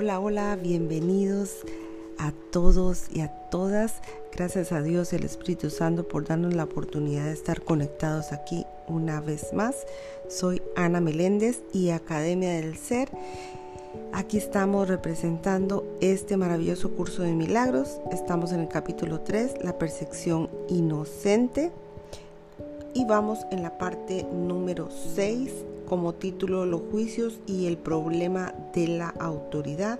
Hola, hola, bienvenidos a todos y a todas. Gracias a Dios, el Espíritu Santo, por darnos la oportunidad de estar conectados aquí una vez más. Soy Ana Meléndez y Academia del Ser. Aquí estamos representando este maravilloso curso de milagros. Estamos en el capítulo 3, la percepción inocente. Y vamos en la parte número 6, como título Los juicios y el problema de la autoridad.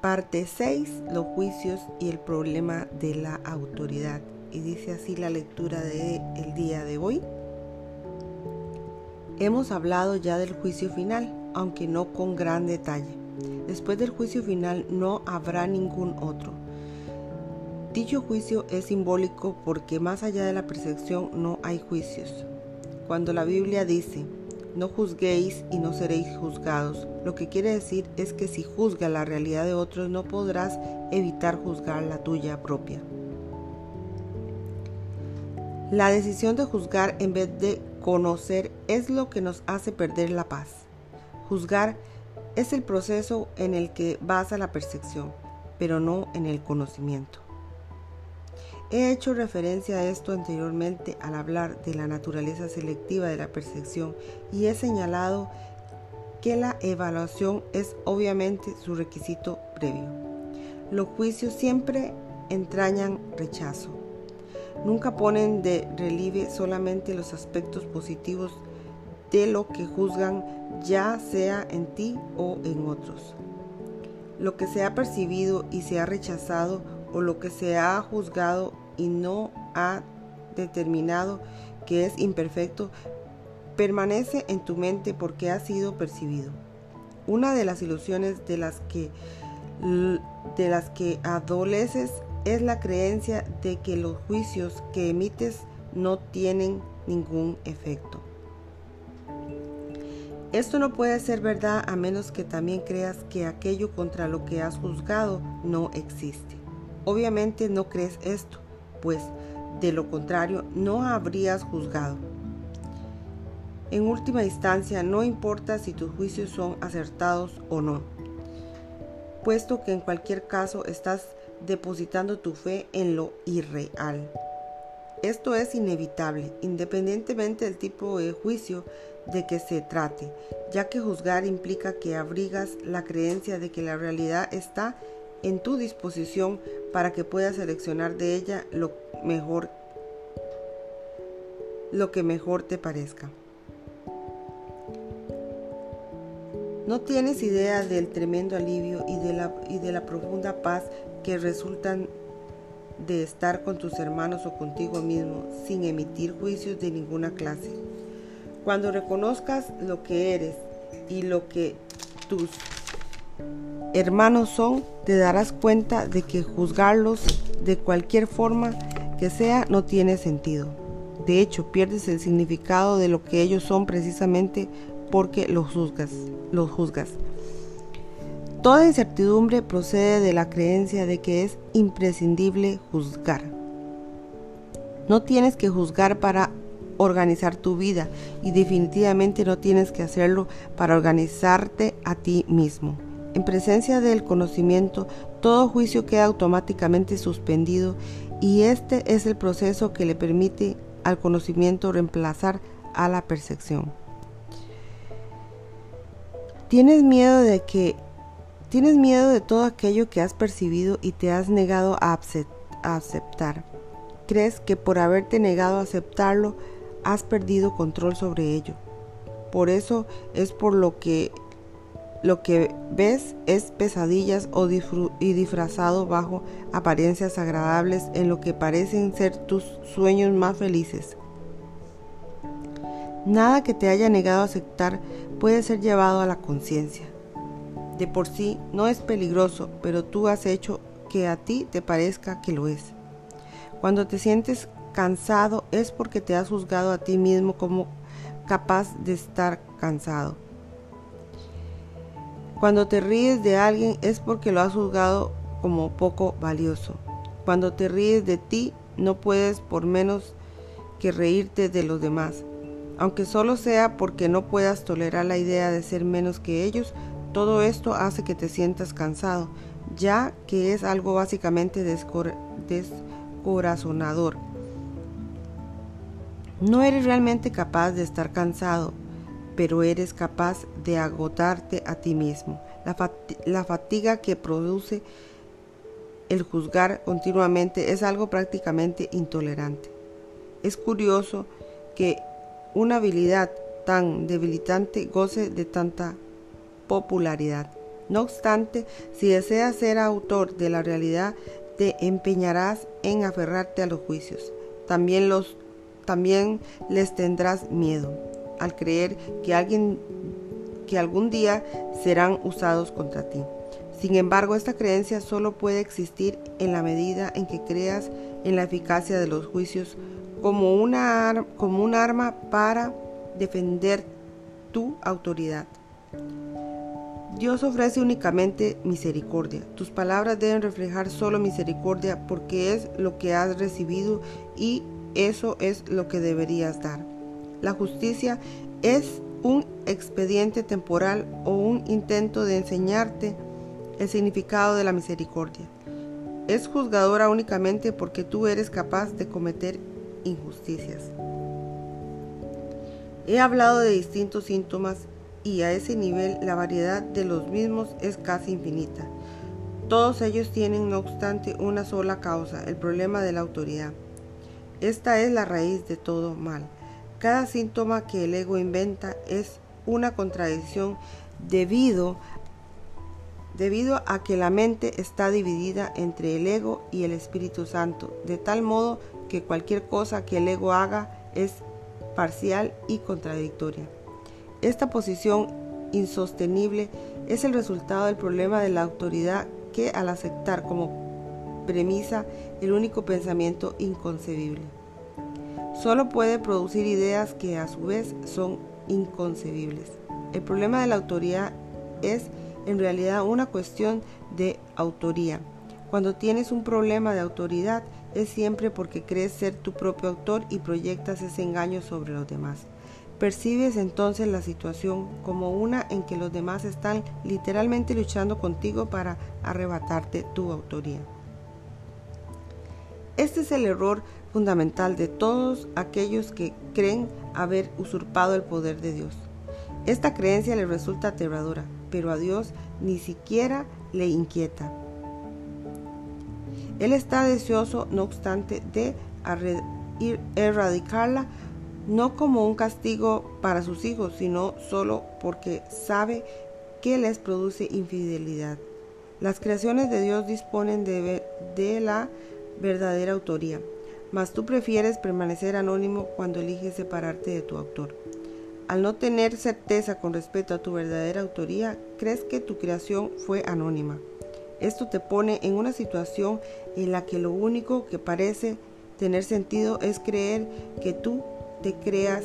Parte 6, los juicios y el problema de la autoridad. Y dice así la lectura del el día de hoy. Hemos hablado ya del juicio final, aunque no con gran detalle. Después del juicio final no habrá ningún otro. Dicho juicio es simbólico porque más allá de la percepción no hay juicios. Cuando la Biblia dice, no juzguéis y no seréis juzgados, lo que quiere decir es que si juzgas la realidad de otros no podrás evitar juzgar la tuya propia. La decisión de juzgar en vez de conocer es lo que nos hace perder la paz. Juzgar es el proceso en el que basa la percepción, pero no en el conocimiento. He hecho referencia a esto anteriormente al hablar de la naturaleza selectiva de la percepción y he señalado que la evaluación es obviamente su requisito previo. Los juicios siempre entrañan rechazo. Nunca ponen de relieve solamente los aspectos positivos de lo que juzgan ya sea en ti o en otros. Lo que se ha percibido y se ha rechazado o lo que se ha juzgado y no ha determinado que es imperfecto, permanece en tu mente porque ha sido percibido. Una de las ilusiones de las que, de las que adoleces es la creencia de que los juicios que emites no tienen ningún efecto. Esto no puede ser verdad a menos que también creas que aquello contra lo que has juzgado no existe. Obviamente no crees esto, pues de lo contrario no habrías juzgado. En última instancia, no importa si tus juicios son acertados o no, puesto que en cualquier caso estás depositando tu fe en lo irreal. Esto es inevitable, independientemente del tipo de juicio de que se trate, ya que juzgar implica que abrigas la creencia de que la realidad está en tu disposición para que puedas seleccionar de ella lo mejor lo que mejor te parezca. No tienes idea del tremendo alivio y de la, y de la profunda paz que resultan de estar con tus hermanos o contigo mismo sin emitir juicios de ninguna clase. Cuando reconozcas lo que eres y lo que tus hermanos son, te darás cuenta de que juzgarlos de cualquier forma que sea no tiene sentido. De hecho, pierdes el significado de lo que ellos son precisamente porque los juzgas, los juzgas. Toda incertidumbre procede de la creencia de que es imprescindible juzgar. No tienes que juzgar para organizar tu vida y definitivamente no tienes que hacerlo para organizarte a ti mismo. En presencia del conocimiento, todo juicio queda automáticamente suspendido y este es el proceso que le permite al conocimiento reemplazar a la percepción. Tienes miedo de que tienes miedo de todo aquello que has percibido y te has negado a, a aceptar. Crees que por haberte negado a aceptarlo has perdido control sobre ello. Por eso es por lo que lo que ves es pesadillas o y disfrazado bajo apariencias agradables en lo que parecen ser tus sueños más felices. Nada que te haya negado a aceptar puede ser llevado a la conciencia. De por sí no es peligroso, pero tú has hecho que a ti te parezca que lo es. Cuando te sientes cansado es porque te has juzgado a ti mismo como capaz de estar cansado. Cuando te ríes de alguien es porque lo has juzgado como poco valioso. Cuando te ríes de ti no puedes por menos que reírte de los demás. Aunque solo sea porque no puedas tolerar la idea de ser menos que ellos, Todo esto hace que te sientas cansado, ya que es algo básicamente descorazonador. No eres realmente capaz de estar cansado, pero eres capaz de agotarte a ti mismo. La, fatiga que produce el juzgar continuamente es algo prácticamente intolerante. Es curioso que una habilidad tan debilitante goce de tanta popularidad. No obstante, si deseas ser autor de la realidad, te empeñarás en aferrarte a los juicios. También, los, también les tendrás miedo al creer que, alguien, que algún día serán usados contra ti. Sin embargo, esta creencia solo puede existir en la medida en que creas en la eficacia de los juicios como, una, como un arma para defender tu autoridad. Dios ofrece únicamente misericordia. Tus palabras deben reflejar solo misericordia porque es lo que has recibido y eso es lo que deberías dar. La justicia es un expediente temporal o un intento de enseñarte el significado de la misericordia. Es juzgadora únicamente porque tú eres capaz de cometer injusticias. He hablado de distintos síntomas y a ese nivel la variedad de los mismos es casi infinita. Todos ellos tienen no obstante una sola causa, el problema de la autoridad. Esta es la raíz de todo mal. Cada síntoma que el ego inventa es una contradicción debido, debido a que la mente está dividida entre el ego y el Espíritu Santo, de tal modo que cualquier cosa que el ego haga es parcial y contradictoria. Esta posición insostenible es el resultado del problema de la autoridad que al aceptar como premisa el único pensamiento inconcebible, solo puede producir ideas que a su vez son inconcebibles. El problema de la autoridad es en realidad una cuestión de autoría. Cuando tienes un problema de autoridad es siempre porque crees ser tu propio autor y proyectas ese engaño sobre los demás. Percibes entonces la situación como una en que los demás están literalmente luchando contigo para arrebatarte tu autoría. Este es el error fundamental de todos aquellos que creen haber usurpado el poder de Dios. Esta creencia le resulta aterradora, pero a Dios ni siquiera le inquieta. Él está deseoso, no obstante, de erradicarla no como un castigo para sus hijos, sino solo porque sabe que les produce infidelidad. Las creaciones de Dios disponen de, de la verdadera autoría, mas tú prefieres permanecer anónimo cuando eliges separarte de tu autor. Al no tener certeza con respecto a tu verdadera autoría, crees que tu creación fue anónima. Esto te pone en una situación en la que lo único que parece tener sentido es creer que tú te creas,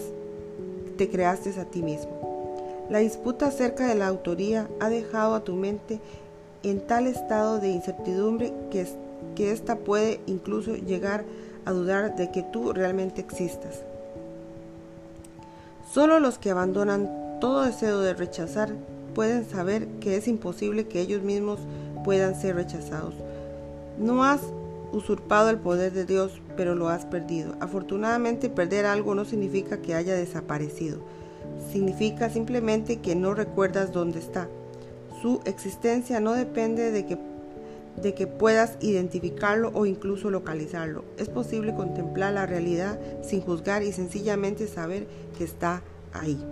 te creaste a ti mismo. La disputa acerca de la autoría ha dejado a tu mente en tal estado de incertidumbre que, que ésta puede incluso llegar a dudar de que tú realmente existas. Solo los que abandonan todo deseo de rechazar pueden saber que es imposible que ellos mismos puedan ser rechazados. No has usurpado el poder de Dios, pero lo has perdido. Afortunadamente, perder algo no significa que haya desaparecido. Significa simplemente que no recuerdas dónde está. Su existencia no depende de que, de que puedas identificarlo o incluso localizarlo. Es posible contemplar la realidad sin juzgar y sencillamente saber que está ahí.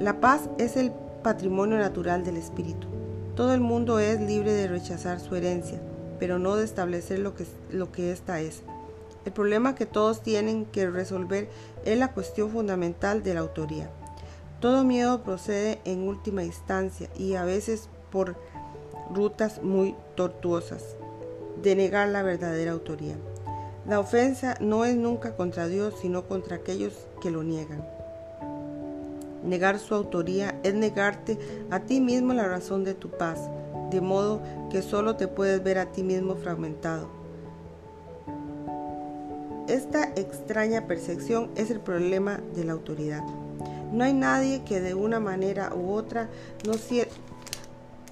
La paz es el patrimonio natural del espíritu. Todo el mundo es libre de rechazar su herencia pero no de establecer lo que, lo que ésta es. El problema que todos tienen que resolver es la cuestión fundamental de la autoría. Todo miedo procede en última instancia y a veces por rutas muy tortuosas de negar la verdadera autoría. La ofensa no es nunca contra Dios, sino contra aquellos que lo niegan. Negar su autoría es negarte a ti mismo la razón de tu paz, de modo que solo te puedes ver a ti mismo fragmentado. Esta extraña percepción es el problema de la autoridad. No hay nadie que de una manera u otra no,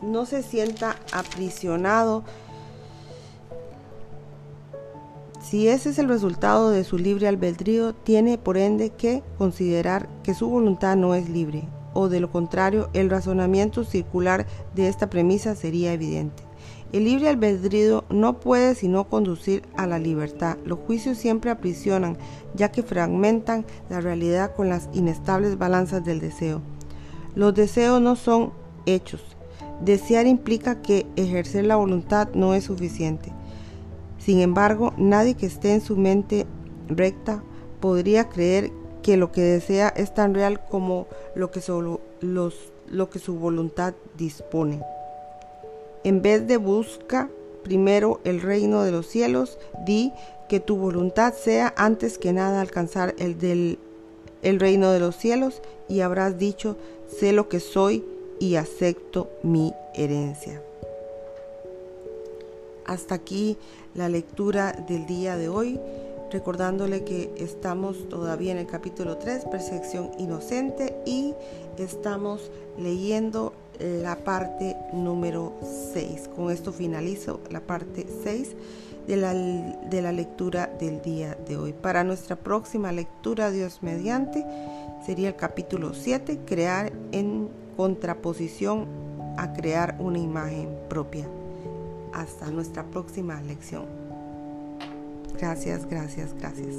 no se sienta aprisionado Si ese es el resultado de su libre albedrío, tiene por ende que considerar que su voluntad no es libre, o de lo contrario, el razonamiento circular de esta premisa sería evidente. El libre albedrío no puede sino conducir a la libertad. Los juicios siempre aprisionan, ya que fragmentan la realidad con las inestables balanzas del deseo. Los deseos no son hechos. Desear implica que ejercer la voluntad no es suficiente. Sin embargo, nadie que esté en su mente recta podría creer que lo que desea es tan real como lo que, lo que su voluntad dispone. En vez de busca primero el reino de los cielos, di que tu voluntad sea antes que nada alcanzar el del el reino de los cielos y habrás dicho, sé lo que soy y acepto mi herencia. Hasta aquí la lectura del día de hoy, recordándole que estamos todavía en el capítulo 3, percepción inocente, y estamos leyendo la parte número 6. Con esto finalizo la parte 6 de la, de la lectura del día de hoy. Para nuestra próxima lectura, Dios mediante, sería el capítulo 7, crear en contraposición a crear una imagen propia. Hasta nuestra próxima lección. Gracias, gracias, gracias.